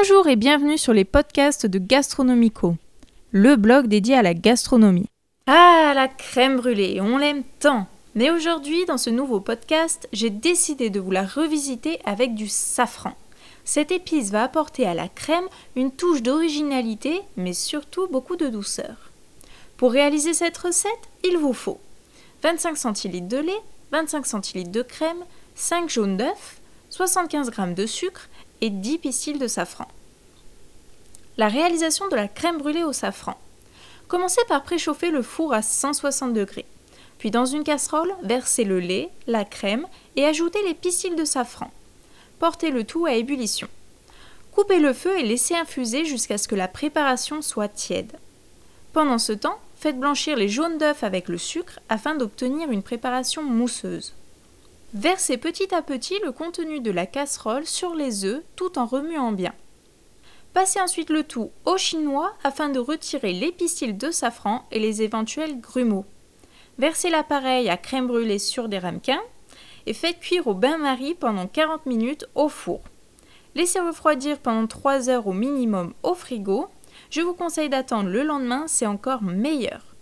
Bonjour et bienvenue sur les podcasts de Gastronomico, le blog dédié à la gastronomie. Ah, la crème brûlée, on l'aime tant Mais aujourd'hui, dans ce nouveau podcast, j'ai décidé de vous la revisiter avec du safran. Cette épice va apporter à la crème une touche d'originalité, mais surtout beaucoup de douceur. Pour réaliser cette recette, il vous faut 25 cl de lait, 25 cl de crème, 5 jaunes d'œufs, 75 g de sucre et 10 pistils de safran. La réalisation de la crème brûlée au safran. Commencez par préchauffer le four à 160 degrés. Puis dans une casserole, versez le lait, la crème et ajoutez les pistils de safran. Portez le tout à ébullition. Coupez le feu et laissez infuser jusqu'à ce que la préparation soit tiède. Pendant ce temps, faites blanchir les jaunes d'œufs avec le sucre afin d'obtenir une préparation mousseuse. Versez petit à petit le contenu de la casserole sur les œufs tout en remuant bien. Passez ensuite le tout au chinois afin de retirer les pistils de safran et les éventuels grumeaux. Versez l'appareil à crème brûlée sur des ramequins et faites cuire au bain-marie pendant 40 minutes au four. Laissez refroidir pendant 3 heures au minimum au frigo. Je vous conseille d'attendre le lendemain, c'est encore meilleur.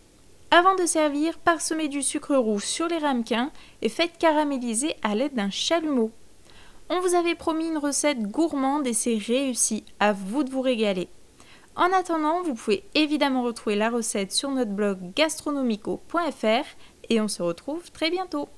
Avant de servir, parsemez du sucre rouge sur les ramequins et faites caraméliser à l'aide d'un chalumeau. On vous avait promis une recette gourmande et c'est réussi, à vous de vous régaler. En attendant, vous pouvez évidemment retrouver la recette sur notre blog gastronomico.fr et on se retrouve très bientôt.